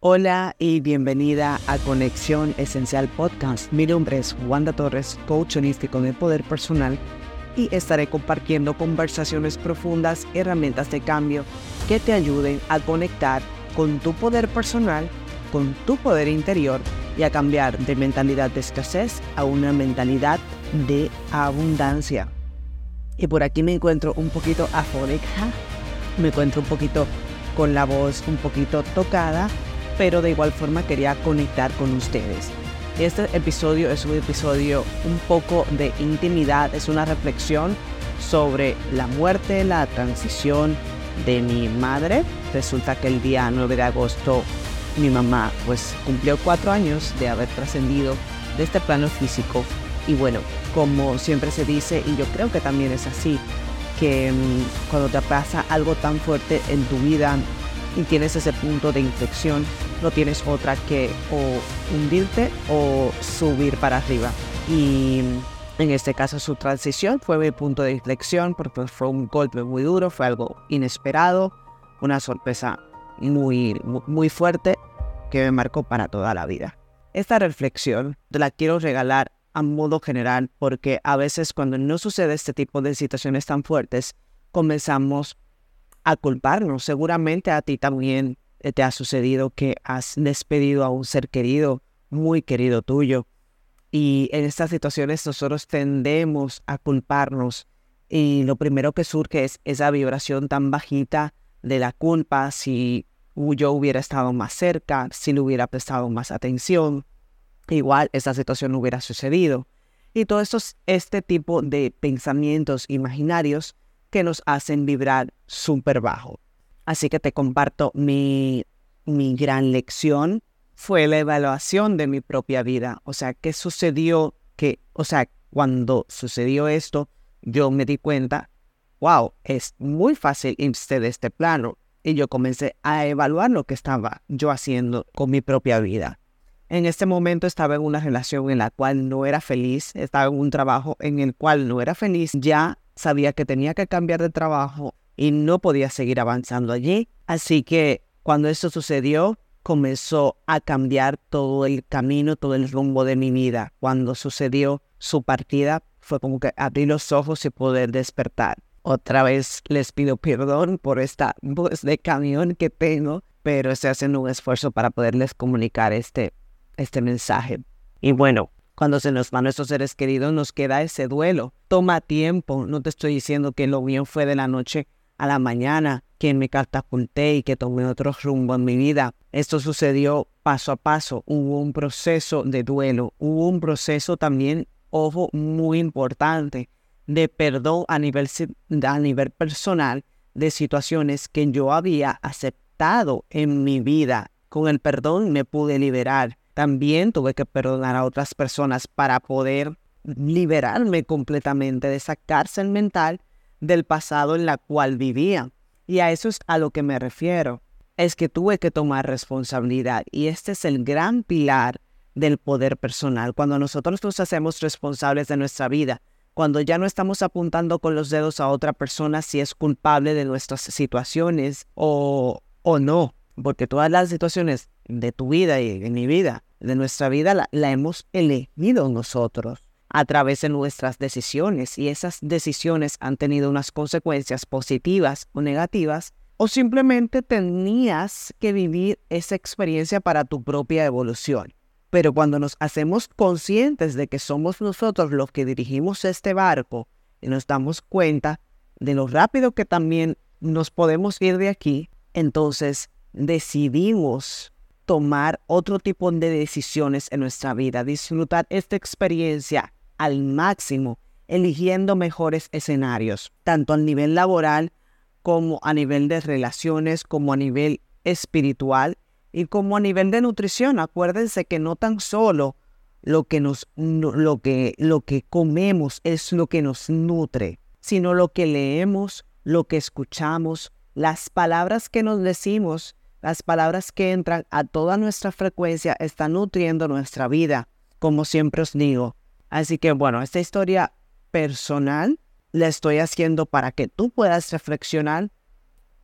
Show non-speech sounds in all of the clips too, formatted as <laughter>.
Hola y bienvenida a Conexión Esencial Podcast. Mi nombre es Wanda Torres, coach holístico de poder personal y estaré compartiendo conversaciones profundas, herramientas de cambio que te ayuden a conectar con tu poder personal, con tu poder interior y a cambiar de mentalidad de escasez a una mentalidad de abundancia. Y por aquí me encuentro un poquito afónica, me encuentro un poquito con la voz un poquito tocada pero de igual forma quería conectar con ustedes. Este episodio es un episodio un poco de intimidad, es una reflexión sobre la muerte, la transición de mi madre. Resulta que el día 9 de agosto mi mamá pues cumplió cuatro años de haber trascendido de este plano físico y bueno, como siempre se dice y yo creo que también es así, que mm, cuando te pasa algo tan fuerte en tu vida y tienes ese punto de inflexión, no tienes otra que hundirte o subir para arriba. Y en este caso su transición fue mi punto de inflexión porque fue un golpe muy duro, fue algo inesperado, una sorpresa muy, muy fuerte que me marcó para toda la vida. Esta reflexión te la quiero regalar a modo general porque a veces cuando no sucede este tipo de situaciones tan fuertes, comenzamos a culparnos. Seguramente a ti también eh, te ha sucedido que has despedido a un ser querido, muy querido tuyo. Y en estas situaciones nosotros tendemos a culparnos y lo primero que surge es esa vibración tan bajita de la culpa si yo hubiera estado más cerca, si le hubiera prestado más atención, igual esa situación no hubiera sucedido. Y todo esto este tipo de pensamientos imaginarios que nos hacen vibrar súper bajo. Así que te comparto mi, mi gran lección fue la evaluación de mi propia vida. O sea, ¿qué sucedió? Que, o sea, cuando sucedió esto, yo me di cuenta, wow, es muy fácil irse de este plano. Y yo comencé a evaluar lo que estaba yo haciendo con mi propia vida. En este momento estaba en una relación en la cual no era feliz, estaba en un trabajo en el cual no era feliz, ya sabía que tenía que cambiar de trabajo y no podía seguir avanzando allí. Así que cuando esto sucedió, comenzó a cambiar todo el camino, todo el rumbo de mi vida. Cuando sucedió su partida, fue como que abrí los ojos y poder despertar. Otra vez les pido perdón por esta <laughs> voz de camión que tengo, pero estoy haciendo un esfuerzo para poderles comunicar este, este mensaje. Y bueno, cuando se nos van nuestros seres queridos, nos queda ese duelo. Toma tiempo. No te estoy diciendo que lo mío fue de la noche a la mañana, que me catapulté y que tomé otro rumbo en mi vida. Esto sucedió paso a paso. Hubo un proceso de duelo. Hubo un proceso también, ojo, muy importante de perdón a nivel, a nivel personal de situaciones que yo había aceptado en mi vida. Con el perdón me pude liberar también tuve que perdonar a otras personas para poder liberarme completamente de esa cárcel mental del pasado en la cual vivía. Y a eso es a lo que me refiero. Es que tuve que tomar responsabilidad y este es el gran pilar del poder personal. Cuando nosotros nos hacemos responsables de nuestra vida, cuando ya no estamos apuntando con los dedos a otra persona si es culpable de nuestras situaciones o, o no, porque todas las situaciones de tu vida y de mi vida de nuestra vida la, hemos elegido nosotros a través de nuestras decisiones y esas decisiones han tenido unas consecuencias positivas o negativas o simplemente tenías que vivir esa experiencia para tu propia evolución. Pero cuando nos hacemos conscientes de que somos nosotros los que dirigimos este barco y nos damos cuenta de lo rápido que también nos podemos ir de aquí, entonces decidimos tomar otro tipo de decisiones en nuestra vida, disfrutar esta experiencia al máximo, eligiendo mejores escenarios, tanto a nivel laboral como a nivel de relaciones, como a nivel espiritual y como a nivel de nutrición. Acuérdense que no tan solo lo que nos lo que lo que comemos es lo que nos nutre, sino lo que leemos, lo que escuchamos, las palabras que nos decimos las palabras que entran a toda nuestra frecuencia están nutriendo nuestra vida, como siempre os digo. Así que bueno, esta historia personal la estoy haciendo para que tú puedas reflexionar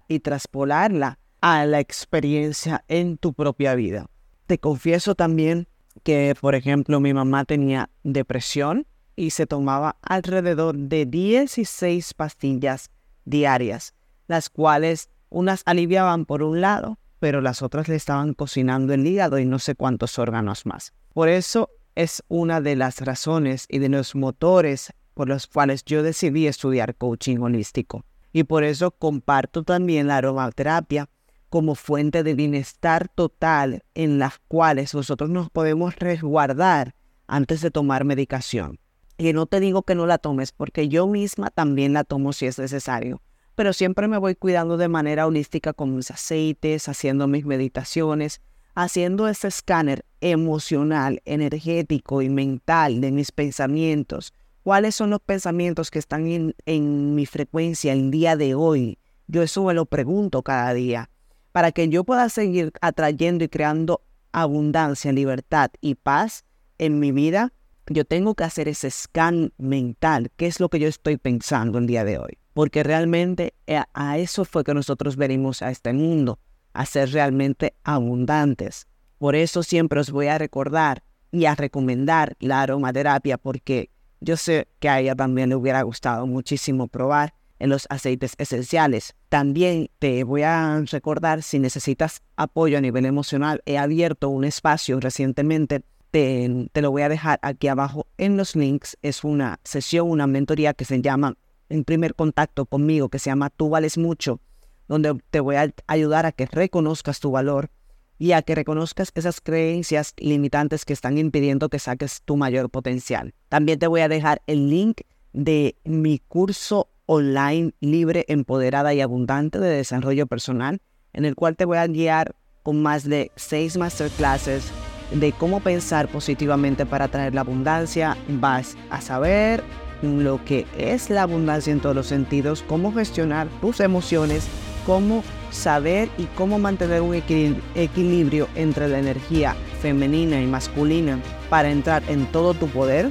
y traspolarla a la experiencia en tu propia vida. Te confieso también que, por ejemplo, mi mamá tenía depresión y se tomaba alrededor de 16 pastillas diarias, las cuales unas aliviaban por un lado, pero las otras le estaban cocinando el hígado y no sé cuántos órganos más. Por eso es una de las razones y de los motores por los cuales yo decidí estudiar coaching holístico. Y por eso comparto también la aromaterapia como fuente de bienestar total en las cuales nosotros nos podemos resguardar antes de tomar medicación. Y no te digo que no la tomes porque yo misma también la tomo si es necesario, pero siempre me voy cuidando de manera holística con mis aceites, haciendo mis meditaciones, haciendo ese escáner emocional, energético y mental de mis pensamientos. ¿Cuáles son los pensamientos que están en, mi frecuencia el día de hoy? Yo eso me lo pregunto cada día. Para que yo pueda seguir atrayendo y creando abundancia, libertad y paz en mi vida, yo tengo que hacer ese scan mental, qué es lo que yo estoy pensando el día de hoy. Porque realmente eh, a eso fue que nosotros venimos a este mundo, a ser realmente abundantes. Por eso siempre os voy a recordar y a recomendar la aromaterapia, porque yo sé que a ella también le hubiera gustado muchísimo probar en los aceites esenciales. También te voy a recordar si necesitas apoyo a nivel emocional, he abierto un espacio recientemente te, lo voy a dejar aquí abajo en los links. Es una sesión, una mentoría que se llama en primer contacto conmigo, que se llama Tú vales mucho, donde te voy a ayudar a que reconozcas tu valor y a que reconozcas esas creencias limitantes que están impidiendo que saques tu mayor potencial. También te voy a dejar el link de mi curso online libre, empoderada y abundante de desarrollo personal, en el cual te voy a guiar con más de seis masterclasses de cómo pensar positivamente para traer la abundancia, vas a saber lo que es la abundancia en todos los sentidos, cómo gestionar tus emociones, cómo saber y cómo mantener un equilibrio entre la energía femenina y masculina para entrar en todo tu poder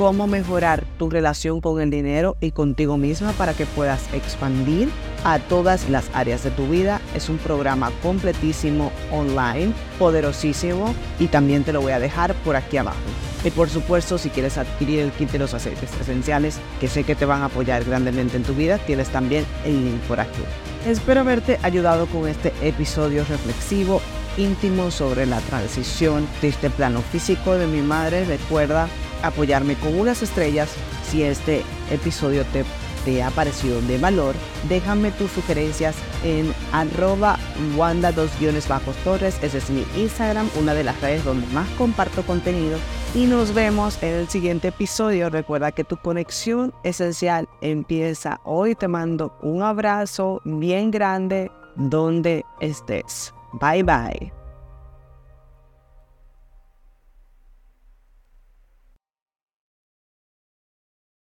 cómo mejorar tu relación con el dinero y contigo misma para que puedas expandir a todas las áreas de tu vida. Es un programa completísimo online, poderosísimo y también te lo voy a dejar por aquí abajo. Y por supuesto, si quieres adquirir el kit de los aceites esenciales, que sé que te van a apoyar grandemente en tu vida, tienes también el link por aquí. Espero haberte ayudado con este episodio reflexivo íntimo sobre la transición de este plano físico de mi madre. Recuerda apoyarme con unas estrellas si este episodio te, te ha parecido de valor. Déjame tus sugerencias en arroba wanda dos guiones bajos torres. Ese es mi Instagram, una de las redes donde más comparto contenido. Y nos vemos en el siguiente episodio. Recuerda que tu conexión esencial empieza hoy. Te mando un abrazo bien grande donde estés. Bye bye.